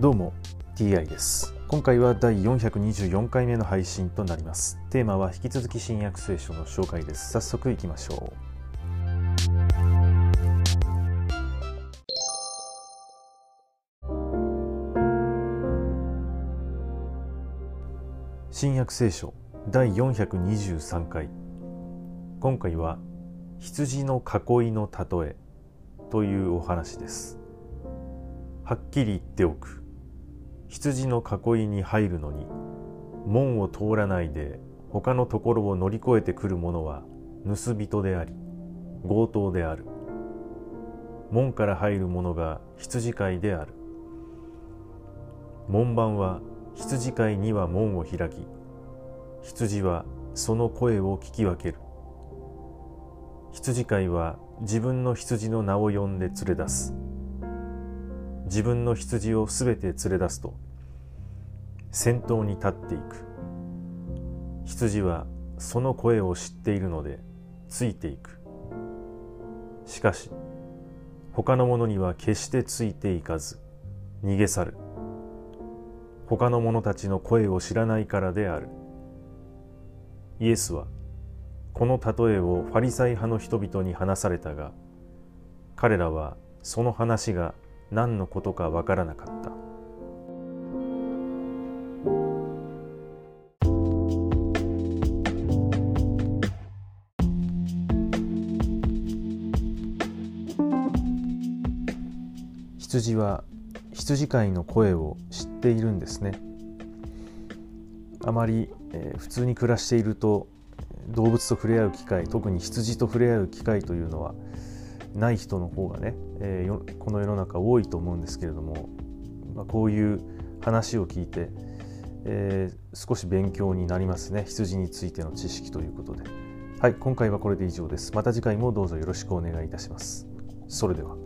どうも TI です。今回は第424回目の配信となります。テーマは引き続き新約聖書の紹介です。早速いきましょう。新約聖書第423回。今回は羊の囲いの例えというお話です。はっきり言っておく。羊の囲いに入るのに門を通らないで他のところを乗り越えてくる者は盗人であり強盗である。門から入る者が羊飼いである。門番は羊飼いには門を開き羊はその声を聞き分ける。羊飼いは自分の羊の名を呼んで連れ出す。自分の羊をすべて連れ出すと先頭に立っていく。羊はその声を知っているのでついていく。しかし他の者には決してついていかず逃げ去る。他の者たちの声を知らないからである。イエスはこの例えをファリサイ派の人々に話されたが彼らはその話が何のことかわからなかった。羊は羊飼いの声を知っているんですね。あまり、えー、普通に暮らしていると動物と触れ合う機会特に羊と触れ合う機会というのはない人の方がね、えー、この世の中多いと思うんですけれども、まあ、こういう話を聞いて、えー、少し勉強になりますね。羊についての知識ということで。はい今回はこれで以上です。また次回もどうぞよろしくお願いいたします。それでは。